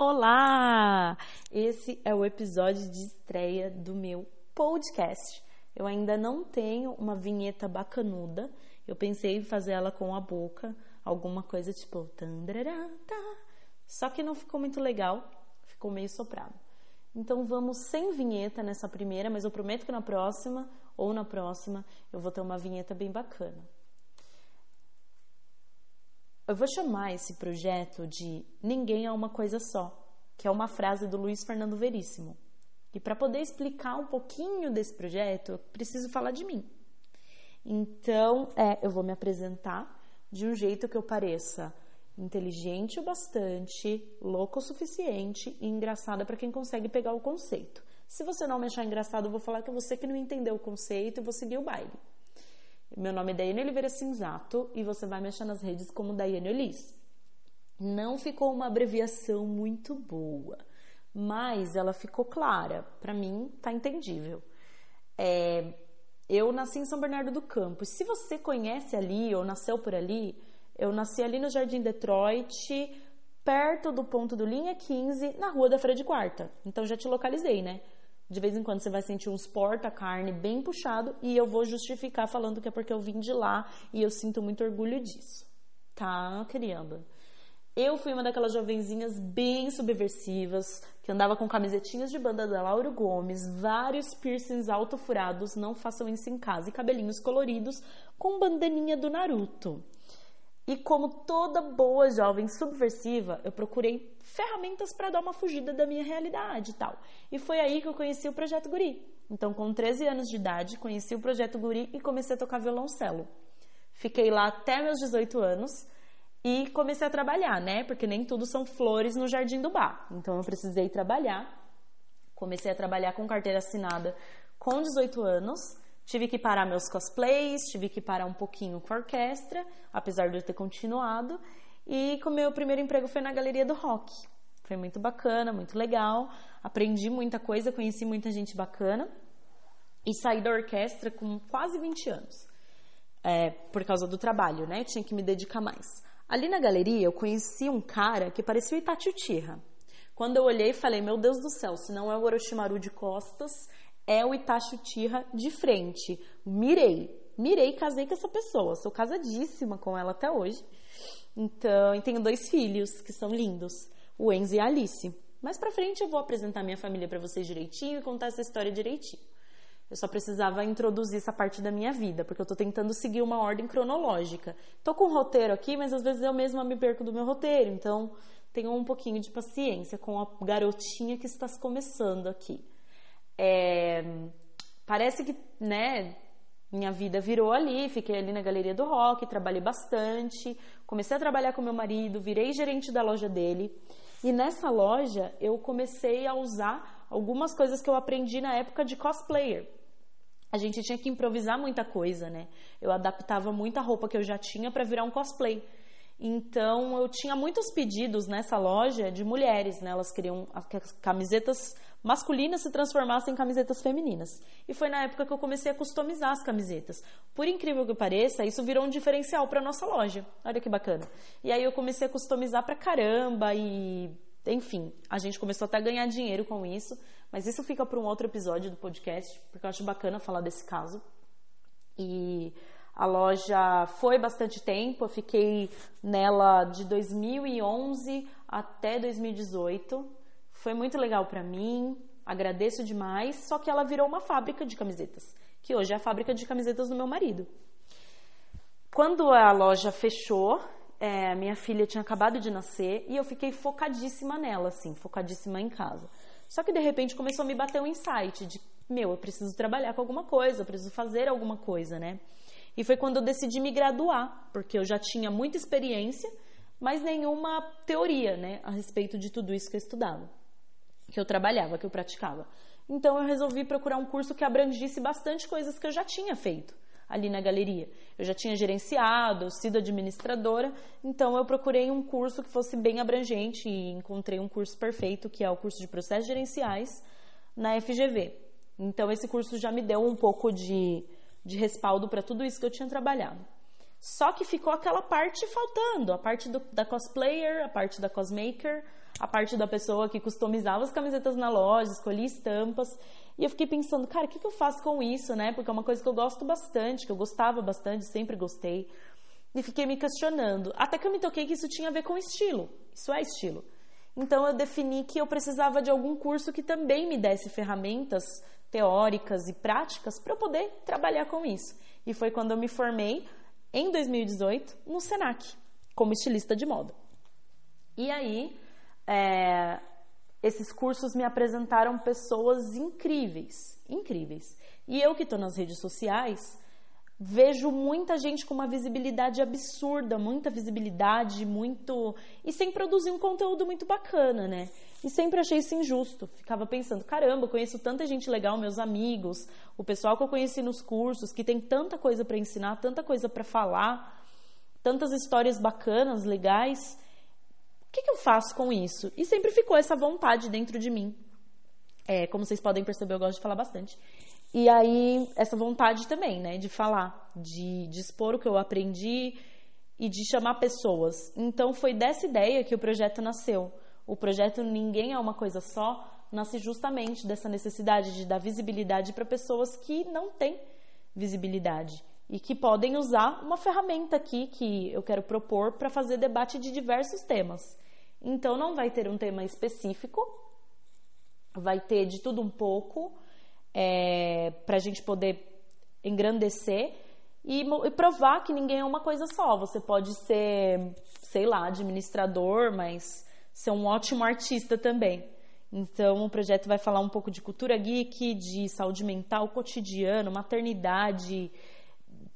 Olá! Esse é o episódio de estreia do meu podcast. Eu ainda não tenho uma vinheta bacanuda. Eu pensei em fazer ela com a boca, alguma coisa tipo. Só que não ficou muito legal, ficou meio soprado. Então vamos sem vinheta nessa primeira, mas eu prometo que na próxima ou na próxima eu vou ter uma vinheta bem bacana. Eu vou chamar esse projeto de Ninguém é uma coisa só, que é uma frase do Luiz Fernando Veríssimo. E para poder explicar um pouquinho desse projeto, eu preciso falar de mim. Então, é, eu vou me apresentar de um jeito que eu pareça inteligente o bastante, louco o suficiente e engraçada para quem consegue pegar o conceito. Se você não me achar engraçado, eu vou falar que é você que não entendeu o conceito e vou seguir o baile. Meu nome é Daiane Oliveira Cinzato e você vai me achar nas redes como Daiane Olis. Não ficou uma abreviação muito boa, mas ela ficou clara. Para mim, tá entendível. É, eu nasci em São Bernardo do Campo. Se você conhece ali ou nasceu por ali, eu nasci ali no Jardim Detroit, perto do ponto do linha 15, na rua da Feira de Quarta. Então já te localizei, né? De vez em quando você vai sentir uns porta-carne bem puxado e eu vou justificar falando que é porque eu vim de lá e eu sinto muito orgulho disso. Tá, querida? Eu fui uma daquelas jovenzinhas bem subversivas, que andava com camisetinhas de banda da Lauro Gomes, vários piercings autofurados, não façam isso em casa, e cabelinhos coloridos com bandaninha do Naruto. E como toda boa jovem subversiva, eu procurei ferramentas para dar uma fugida da minha realidade e tal. E foi aí que eu conheci o Projeto Guri. Então, com 13 anos de idade, conheci o Projeto Guri e comecei a tocar violoncelo. Fiquei lá até meus 18 anos e comecei a trabalhar, né? Porque nem tudo são flores no jardim do bar. Então, eu precisei trabalhar. Comecei a trabalhar com carteira assinada com 18 anos Tive que parar meus cosplays, tive que parar um pouquinho com a orquestra, apesar de eu ter continuado. E o meu primeiro emprego foi na Galeria do Rock. Foi muito bacana, muito legal. Aprendi muita coisa, conheci muita gente bacana. E saí da orquestra com quase 20 anos. É, por causa do trabalho, né? Tinha que me dedicar mais. Ali na galeria eu conheci um cara que parecia o Uchiha. Quando eu olhei, falei: Meu Deus do céu, se não é o Orochimaru de costas, é o Itachi Uchiha de frente. Mirei. Mirei, casei com essa pessoa. Sou casadíssima com ela até hoje. Então, e tenho dois filhos que são lindos, o Enzo e a Alice. Mais pra frente eu vou apresentar minha família para vocês direitinho e contar essa história direitinho. Eu só precisava introduzir essa parte da minha vida, porque eu tô tentando seguir uma ordem cronológica. Tô com um roteiro aqui, mas às vezes eu mesma me perco do meu roteiro, então tenham um pouquinho de paciência com a garotinha que está começando aqui. É, parece que, né, minha vida virou ali, fiquei ali na galeria do rock, trabalhei bastante, comecei a trabalhar com meu marido, virei gerente da loja dele. E nessa loja eu comecei a usar algumas coisas que eu aprendi na época de cosplayer. A gente tinha que improvisar muita coisa, né? Eu adaptava muita roupa que eu já tinha para virar um cosplay. Então eu tinha muitos pedidos nessa loja de mulheres, né? Elas queriam camisetas masculinas se transformassem em camisetas femininas. E foi na época que eu comecei a customizar as camisetas. Por incrível que pareça, isso virou um diferencial para nossa loja. Olha que bacana. E aí eu comecei a customizar pra caramba e enfim, a gente começou até a ganhar dinheiro com isso, mas isso fica para um outro episódio do podcast, porque eu acho bacana falar desse caso. E a loja foi bastante tempo, eu fiquei nela de 2011 até 2018. Foi muito legal para mim, agradeço demais, só que ela virou uma fábrica de camisetas, que hoje é a fábrica de camisetas do meu marido. Quando a loja fechou, é, minha filha tinha acabado de nascer e eu fiquei focadíssima nela, assim, focadíssima em casa. Só que de repente começou a me bater um insight de, meu, eu preciso trabalhar com alguma coisa, eu preciso fazer alguma coisa, né? E foi quando eu decidi me graduar, porque eu já tinha muita experiência, mas nenhuma teoria, né, a respeito de tudo isso que eu estudava que eu trabalhava, que eu praticava. Então eu resolvi procurar um curso que abrangisse bastante coisas que eu já tinha feito ali na galeria. Eu já tinha gerenciado, sido administradora, então eu procurei um curso que fosse bem abrangente e encontrei um curso perfeito, que é o curso de processos gerenciais na FGV. Então esse curso já me deu um pouco de, de respaldo para tudo isso que eu tinha trabalhado. Só que ficou aquela parte faltando, a parte do, da cosplayer, a parte da cosmaker, a parte da pessoa que customizava as camisetas na loja, escolhia estampas. E eu fiquei pensando, cara, o que, que eu faço com isso, né? Porque é uma coisa que eu gosto bastante, que eu gostava bastante, sempre gostei. E fiquei me questionando. Até que eu me toquei que isso tinha a ver com estilo. Isso é estilo. Então eu defini que eu precisava de algum curso que também me desse ferramentas teóricas e práticas para eu poder trabalhar com isso. E foi quando eu me formei em 2018 no Senac como estilista de moda. E aí é, esses cursos me apresentaram pessoas incríveis, incríveis. E eu que estou nas redes sociais vejo muita gente com uma visibilidade absurda, muita visibilidade, muito. e sem produzir um conteúdo muito bacana, né? E sempre achei isso injusto. Ficava pensando, caramba, conheço tanta gente legal, meus amigos, o pessoal que eu conheci nos cursos, que tem tanta coisa para ensinar, tanta coisa para falar, tantas histórias bacanas, legais. O que, que, eu faço com isso? E sempre ficou essa vontade dentro de mim. É, como vocês podem perceber, eu gosto de falar bastante. E aí, essa vontade também, né, de falar, de, de expor o que eu aprendi e de chamar pessoas. Então, foi dessa ideia que o projeto nasceu. O projeto Ninguém é uma Coisa Só nasce justamente dessa necessidade de dar visibilidade para pessoas que não têm visibilidade e que podem usar uma ferramenta aqui que eu quero propor para fazer debate de diversos temas. Então, não vai ter um tema específico, vai ter de tudo um pouco é, para a gente poder engrandecer e, e, provar que ninguém é uma coisa só. Você pode ser, sei lá, administrador, mas ser um ótimo artista também. Então, o projeto vai falar um pouco de cultura geek, de saúde mental, cotidiano, maternidade,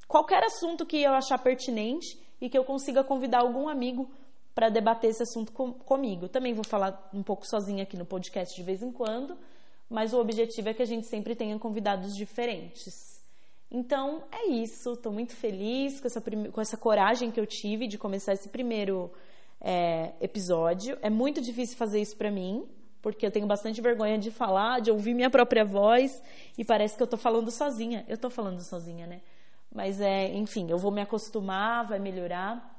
qualquer assunto que eu achar pertinente e que eu consiga convidar algum amigo para debater esse assunto com, comigo. Também vou falar um pouco sozinha aqui no podcast de vez em quando, mas o objetivo é que a gente sempre tenha convidados diferentes. Então é isso, estou muito feliz com essa, com essa coragem que eu tive de começar esse primeiro é, episódio. É muito difícil fazer isso para mim, porque eu tenho bastante vergonha de falar, de ouvir minha própria voz e parece que eu estou falando sozinha. Eu estou falando sozinha, né? Mas é, enfim, eu vou me acostumar, vai melhorar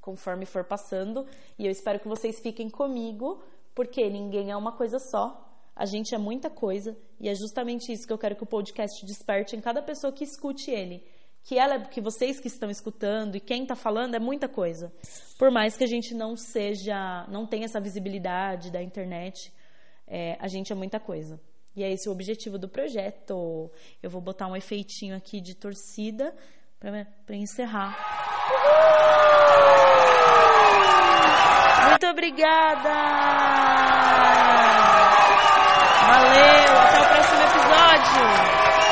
conforme for passando e eu espero que vocês fiquem comigo, porque ninguém é uma coisa só. A gente é muita coisa e é justamente isso que eu quero que o podcast desperte em cada pessoa que escute ele. Que ela, que vocês que estão escutando e quem está falando é muita coisa. Por mais que a gente não seja, não tenha essa visibilidade da internet, é, a gente é muita coisa. E é esse o objetivo do projeto. Eu vou botar um efeitinho aqui de torcida para encerrar. Muito obrigada! Valeu, até o próximo episódio!